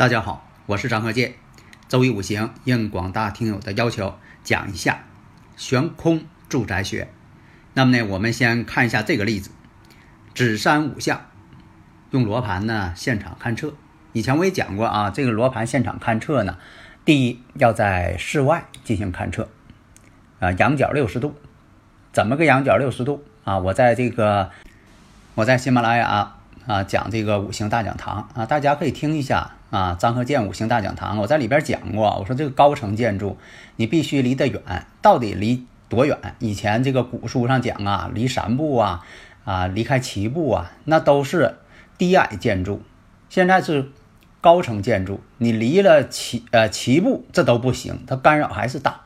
大家好，我是张鹤剑。周易五行应广大听友的要求，讲一下悬空住宅学。那么呢，我们先看一下这个例子：指山五象，用罗盘呢现场勘测。以前我也讲过啊，这个罗盘现场勘测呢，第一要在室外进行勘测，啊，仰角六十度。怎么个仰角六十度啊？我在这个我在喜马拉雅啊讲这个五行大讲堂啊，大家可以听一下。啊，张和建五行大讲堂，我在里边讲过。我说这个高层建筑，你必须离得远，到底离多远？以前这个古书上讲啊，离三步啊，啊，离开七步啊，那都是低矮建筑。现在是高层建筑，你离了七呃七步，这都不行，它干扰还是大，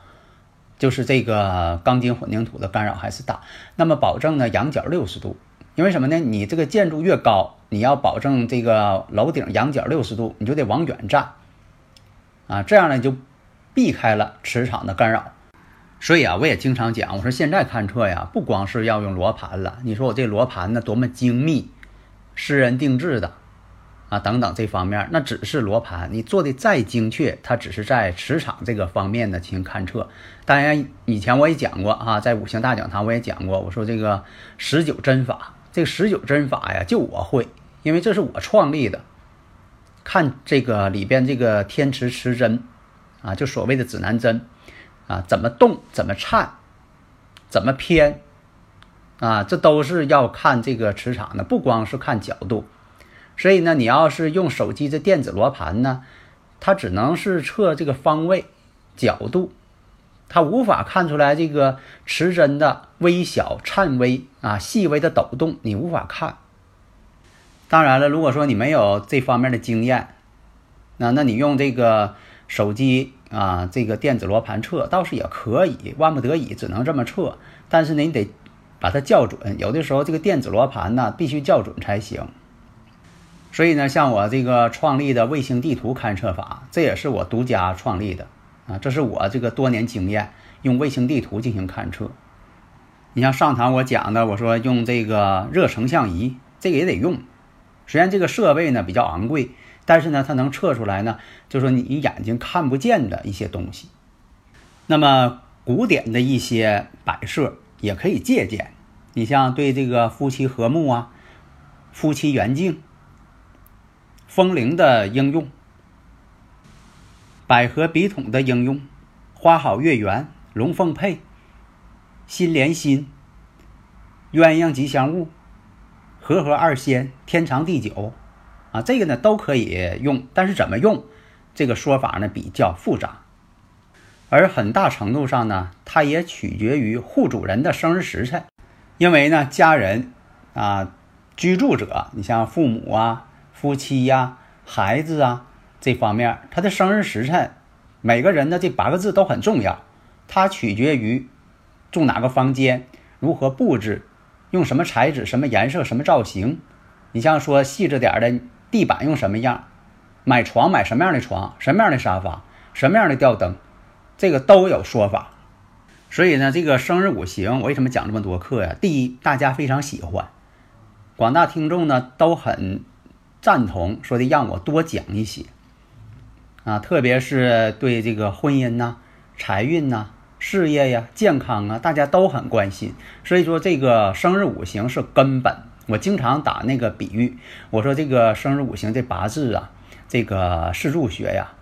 就是这个钢筋混凝土的干扰还是大。那么保证呢，仰角六十度。因为什么呢？你这个建筑越高，你要保证这个楼顶仰角六十度，你就得往远站，啊，这样呢就避开了磁场的干扰。所以啊，我也经常讲，我说现在勘测呀，不光是要用罗盘了。你说我这罗盘呢多么精密，私人定制的，啊，等等这方面，那只是罗盘。你做的再精确，它只是在磁场这个方面呢进行勘测。当然，以前我也讲过啊，在五行大讲堂我也讲过，我说这个十九针法。这个十九针法呀，就我会，因为这是我创立的。看这个里边这个天池池针，啊，就所谓的指南针，啊，怎么动，怎么颤，怎么偏，啊，这都是要看这个磁场的，不光是看角度。所以呢，你要是用手机的电子罗盘呢，它只能是测这个方位、角度。它无法看出来这个持针的微小颤微啊，细微的抖动，你无法看。当然了，如果说你没有这方面的经验，那那你用这个手机啊，这个电子罗盘测倒是也可以，万不得已只能这么测。但是呢，你得把它校准，有的时候这个电子罗盘呢必须校准才行。所以呢，像我这个创立的卫星地图勘测法，这也是我独家创立的。啊，这是我这个多年经验，用卫星地图进行勘测。你像上堂我讲的，我说用这个热成像仪，这个也得用。虽然这个设备呢比较昂贵，但是呢它能测出来呢，就说你眼睛看不见的一些东西。那么古典的一些摆设也可以借鉴。你像对这个夫妻和睦啊、夫妻圆净、风铃的应用。百合笔筒的应用，花好月圆，龙凤配，心连心，鸳鸯吉祥物，和合二仙，天长地久，啊，这个呢都可以用，但是怎么用，这个说法呢比较复杂，而很大程度上呢，它也取决于户主人的生日时辰，因为呢家人啊，居住者，你像父母啊、夫妻呀、孩子啊。这方面，他的生日时辰，每个人的这八个字都很重要。它取决于住哪个房间，如何布置，用什么材质、什么颜色、什么造型。你像说细致点的，地板用什么样，买床买什么样的床，什么样的沙发，什么样的吊灯，这个都有说法。所以呢，这个生日五行，我为什么讲这么多课呀？第一，大家非常喜欢，广大听众呢都很赞同，说的让我多讲一些。啊，特别是对这个婚姻呐、财运呐、事业呀、健康啊，大家都很关心。所以说，这个生日五行是根本。我经常打那个比喻，我说这个生日五行这八字啊，这个四柱学呀，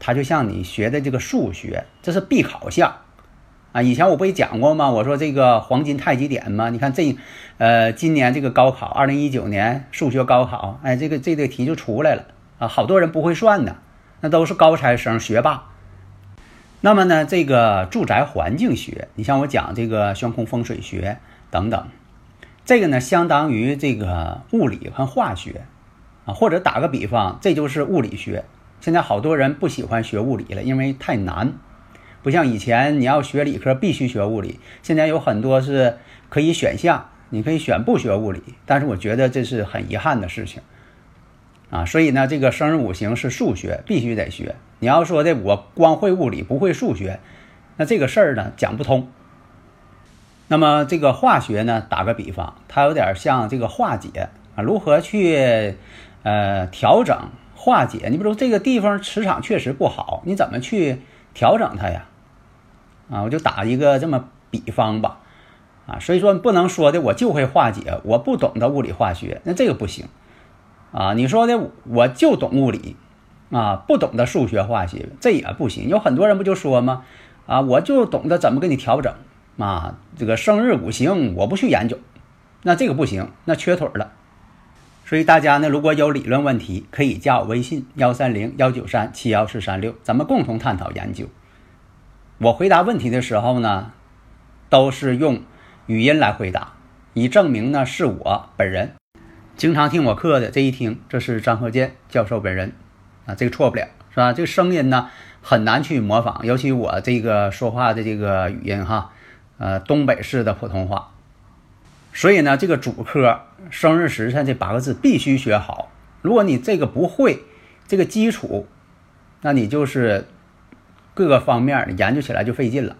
它就像你学的这个数学，这是必考项啊。以前我不也讲过吗？我说这个黄金太极点嘛，你看这，呃，今年这个高考，二零一九年数学高考，哎，这个这个题就出来了啊，好多人不会算呢。那都是高材生、学霸，那么呢，这个住宅环境学，你像我讲这个悬空风水学等等，这个呢相当于这个物理和化学啊，或者打个比方，这就是物理学。现在好多人不喜欢学物理了，因为太难，不像以前你要学理科必须学物理，现在有很多是可以选项，你可以选不学物理，但是我觉得这是很遗憾的事情。啊，所以呢，这个生日五行是数学，必须得学。你要说的我光会物理不会数学，那这个事儿呢讲不通。那么这个化学呢，打个比方，它有点像这个化解啊，如何去呃调整化解？你比如这个地方磁场确实不好，你怎么去调整它呀？啊，我就打一个这么比方吧。啊，所以说不能说的我就会化解，我不懂得物理化学，那这个不行。啊，你说的我就懂物理，啊，不懂得数学化学，这也不行。有很多人不就说吗？啊，我就懂得怎么给你调整，啊，这个生日五行我不去研究，那这个不行，那缺腿了。所以大家呢，如果有理论问题，可以加我微信幺三零幺九三七幺四三六，咱们共同探讨研究。我回答问题的时候呢，都是用语音来回答，以证明呢是我本人。经常听我课的，这一听，这是张鹤健教授本人，啊，这个错不了，是吧？这个声音呢很难去模仿，尤其我这个说话的这个语音哈，呃，东北式的普通话。所以呢，这个主科生日时辰这八个字必须学好。如果你这个不会，这个基础，那你就是各个方面研究起来就费劲了。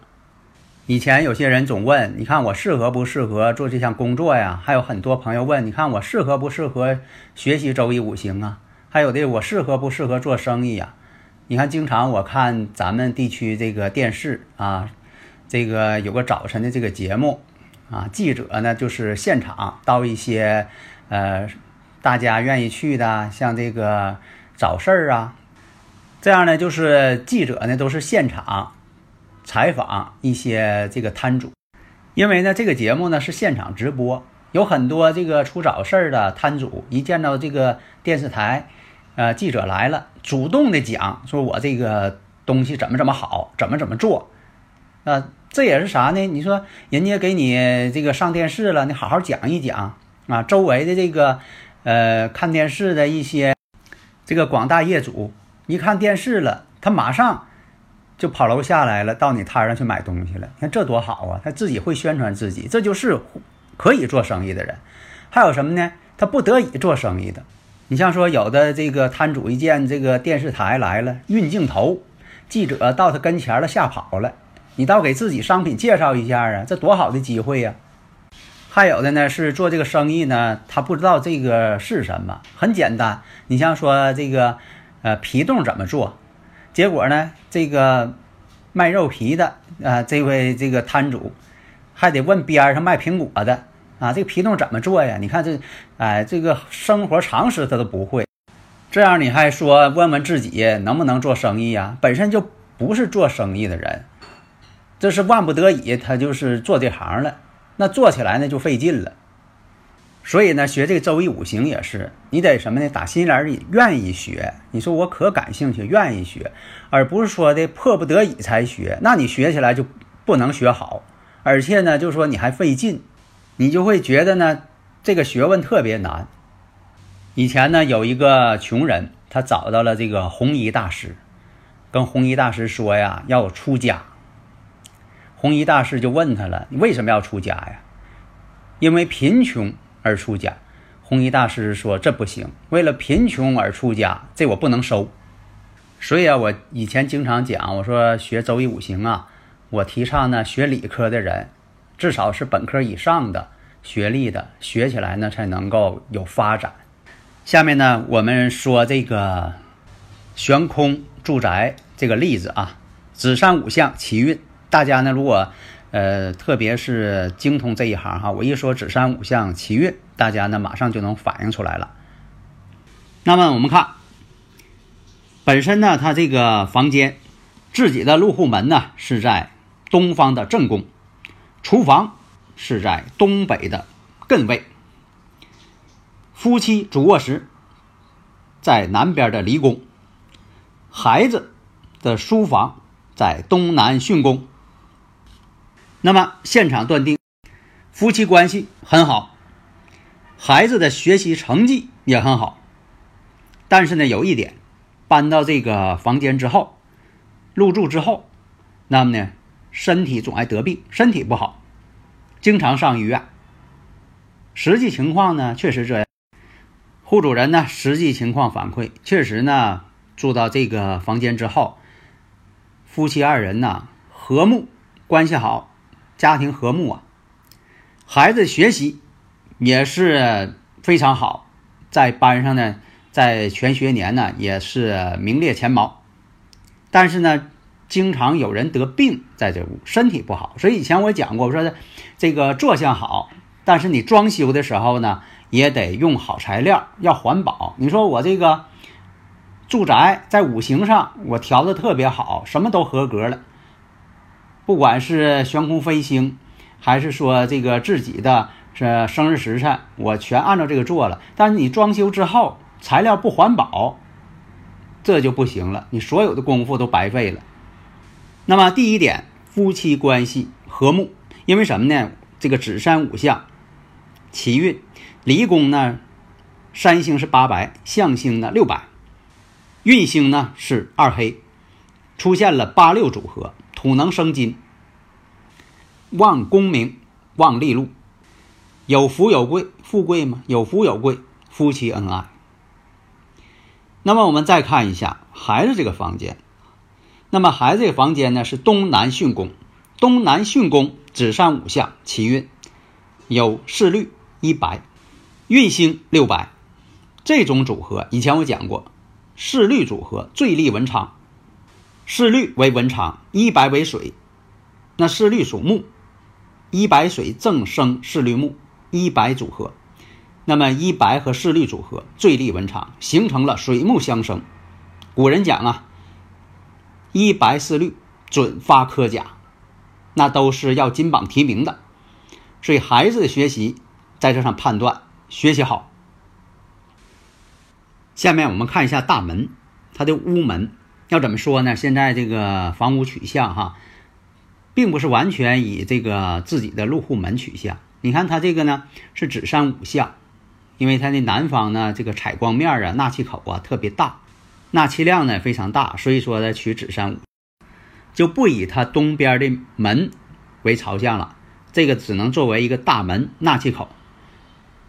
以前有些人总问，你看我适合不适合做这项工作呀？还有很多朋友问，你看我适合不适合学习周易五行啊？还有的我适合不适合做生意呀？你看，经常我看咱们地区这个电视啊，这个有个早晨的这个节目啊，记者呢就是现场到一些呃大家愿意去的，像这个早市啊，这样呢就是记者呢都是现场。采访一些这个摊主，因为呢，这个节目呢是现场直播，有很多这个出早事的摊主，一见到这个电视台，呃，记者来了，主动的讲说，我这个东西怎么怎么好，怎么怎么做，啊，这也是啥呢？你说人家给你这个上电视了，你好好讲一讲啊，周围的这个呃看电视的一些这个广大业主一看电视了，他马上。就跑楼下来了，到你摊上去买东西了。你看这多好啊！他自己会宣传自己，这就是可以做生意的人。还有什么呢？他不得已做生意的。你像说有的这个摊主一见这个电视台来了，运镜头，记者到他跟前了，吓跑了。你倒给自己商品介绍一下啊，这多好的机会呀！还有的呢是做这个生意呢，他不知道这个是什么，很简单。你像说这个呃皮冻怎么做？结果呢，这个卖肉皮的啊，这位这个摊主还得问边上卖苹果的啊，这个皮冻怎么做呀？你看这，哎，这个生活常识他都不会，这样你还说问问自己能不能做生意呀？本身就不是做生意的人，这是万不得已，他就是做这行了，那做起来呢就费劲了。所以呢，学这个周易五行也是，你得什么呢？打心眼里愿意学。你说我可感兴趣，愿意学，而不是说的迫不得已才学。那你学起来就不能学好，而且呢，就是说你还费劲，你就会觉得呢，这个学问特别难。以前呢，有一个穷人，他找到了这个红衣大师，跟红衣大师说呀，要出家。红衣大师就问他了，你为什么要出家呀？因为贫穷。而出家，弘一大师说这不行，为了贫穷而出家，这我不能收。所以啊，我以前经常讲，我说学周易五行啊，我提倡呢，学理科的人，至少是本科以上的学历的，学起来呢才能够有发展。下面呢，我们说这个悬空住宅这个例子啊，子山五象奇运，大家呢如果。呃，特别是精通这一行哈，我一说子山五象奇运，大家呢马上就能反映出来了。那么我们看，本身呢，他这个房间自己的入户门呢是在东方的正宫，厨房是在东北的艮位，夫妻主卧室在南边的离宫，孩子的书房在东南巽宫。那么现场断定，夫妻关系很好，孩子的学习成绩也很好。但是呢，有一点，搬到这个房间之后，入住之后，那么呢，身体总爱得病，身体不好，经常上医院。实际情况呢，确实这样。户主人呢，实际情况反馈，确实呢，住到这个房间之后，夫妻二人呢和睦，关系好。家庭和睦啊，孩子学习也是非常好，在班上呢，在全学年呢也是名列前茅。但是呢，经常有人得病，在这屋身体不好。所以以前我讲过，我说的这个坐向好，但是你装修的时候呢，也得用好材料，要环保。你说我这个住宅在五行上我调的特别好，什么都合格了。不管是悬空飞星，还是说这个自己的是生日时辰，我全按照这个做了。但是你装修之后材料不环保，这就不行了，你所有的功夫都白费了。那么第一点，夫妻关系和睦，因为什么呢？这个子山五象，奇运，离宫呢，三星是八白，象星呢六白，运星呢是二黑，出现了八六组合。土能生金，旺功名，旺利禄，有福有贵，富贵吗？有福有贵，夫妻恩爱。那么我们再看一下孩子这个房间，那么孩子这个房间呢是东南巽宫，东南巽宫子山五象其运，有四绿一白，运星六白，这种组合以前我讲过，四绿组合最利文昌。四绿为文昌，一白为水，那四绿属木，一白水正生四绿木，一白组合，那么一白和四绿组合最利文昌，形成了水木相生。古人讲啊，一白四绿准发科甲，那都是要金榜题名的。所以孩子的学习在这上判断学习好。下面我们看一下大门，它的屋门。要怎么说呢？现在这个房屋取向哈，并不是完全以这个自己的入户门取向。你看它这个呢是子山五向，因为它的南方呢这个采光面啊、纳气口啊特别大，纳气量呢非常大，所以说呢取子山五，就不以它东边的门为朝向了，这个只能作为一个大门纳气口。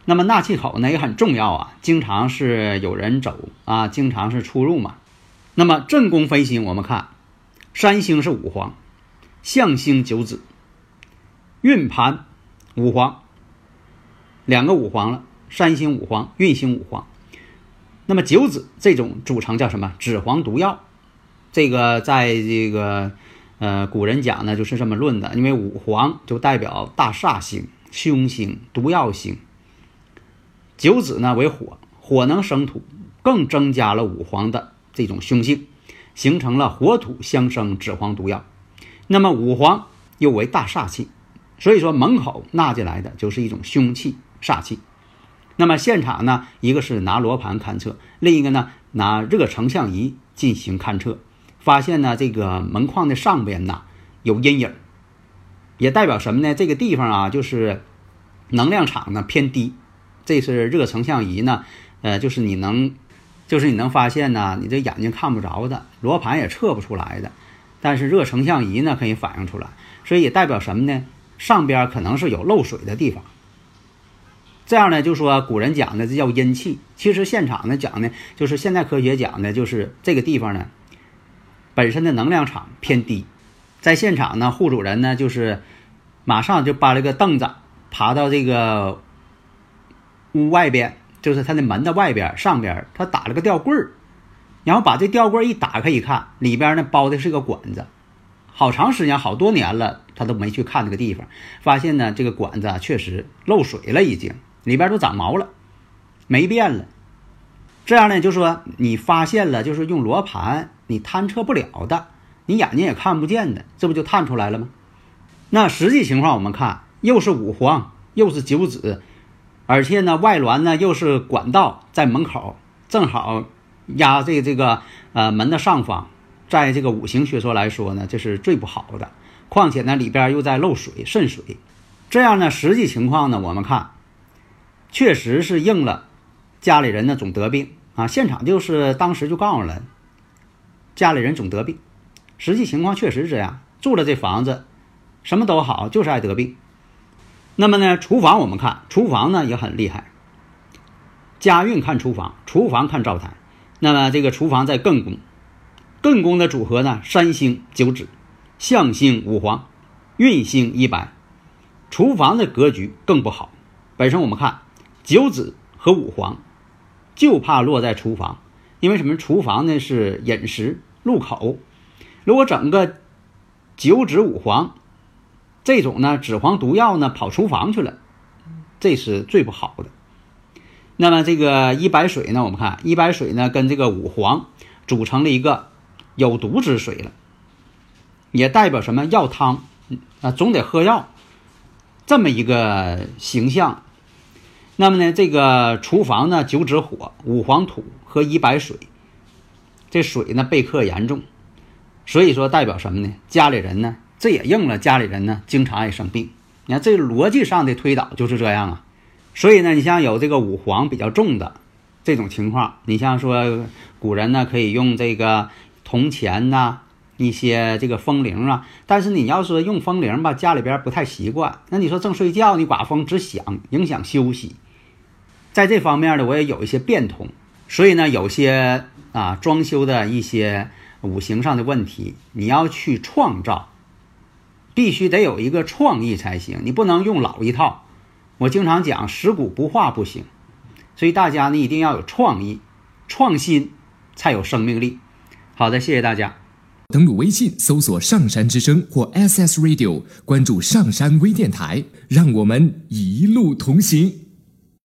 那么纳气口呢也很重要啊，经常是有人走啊，经常是出入嘛。那么正宫飞星，我们看，三星是五黄，象星九子，运盘五黄，两个五黄了，三星五黄，运星五黄。那么九子这种组成叫什么？紫黄毒药。这个在这个呃古人讲呢，就是这么论的。因为五黄就代表大煞星、凶星、毒药星。九子呢为火，火能生土，更增加了五黄的。这种凶性，形成了火土相生紫黄毒药。那么五黄又为大煞气，所以说门口纳进来的就是一种凶气煞气。那么现场呢，一个是拿罗盘勘测，另一个呢拿热成像仪进行勘测，发现呢这个门框的上边呐有阴影，也代表什么呢？这个地方啊就是能量场呢偏低。这是热成像仪呢，呃，就是你能。就是你能发现呢，你这眼睛看不着的，罗盘也测不出来的，但是热成像仪呢可以反映出来，所以也代表什么呢？上边可能是有漏水的地方。这样呢，就说古人讲的这叫阴气，其实现场呢讲呢，就是现代科学讲的，就是这个地方呢本身的能量场偏低，在现场呢，户主人呢就是马上就搬了个凳子，爬到这个屋外边。就是他的门的外边、上边，他打了个吊柜儿，然后把这吊柜一打开一看，里边呢包的是个管子，好长时间、好多年了，他都没去看那个地方，发现呢这个管子确实漏水了，已经里边都长毛了，没变了。这样呢，就说你发现了，就是用罗盘你探测不了的，你眼睛也看不见的，这不就探出来了吗？那实际情况我们看，又是五黄，又是九紫。而且呢，外栏呢又是管道在门口，正好压这这个呃门的上方，在这个五行学说来说呢，这是最不好的。况且呢，里边又在漏水渗水，这样呢，实际情况呢，我们看，确实是应了家里人呢总得病啊。现场就是当时就告诉了，家里人总得病，实际情况确实是这样。住了这房子，什么都好，就是爱得病。那么呢，厨房我们看，厨房呢也很厉害。家运看厨房，厨房看灶台。那么这个厨房在艮宫，艮宫的组合呢，三星九紫，象星五黄，运星一白。厨房的格局更不好。本身我们看九紫和五黄，就怕落在厨房，因为什么？厨房呢是饮食入口，如果整个九紫五黄这种呢，紫黄毒药呢跑厨房去了，这是最不好的。那么这个一白水呢？我们看一白水呢，跟这个五黄组成了一个有毒之水了，也代表什么？药汤啊，总得喝药，这么一个形象。那么呢，这个厨房呢，九紫火、五黄土和一白水，这水呢被克严重，所以说代表什么呢？家里人呢，这也应了家里人呢经常爱生病。你看这逻辑上的推导就是这样啊。所以呢，你像有这个五黄比较重的这种情况，你像说古人呢可以用这个铜钱呐，一些这个风铃啊。但是你要说用风铃吧，家里边不太习惯。那你说正睡觉，你刮风直响，影响休息。在这方面呢，我也有一些变通。所以呢，有些啊装修的一些五行上的问题，你要去创造，必须得有一个创意才行，你不能用老一套。我经常讲食古不化不行，所以大家呢一定要有创意、创新，才有生命力。好的，谢谢大家。登录微信搜索“上山之声”或 “SS Radio”，关注上山微电台，让我们一路同行。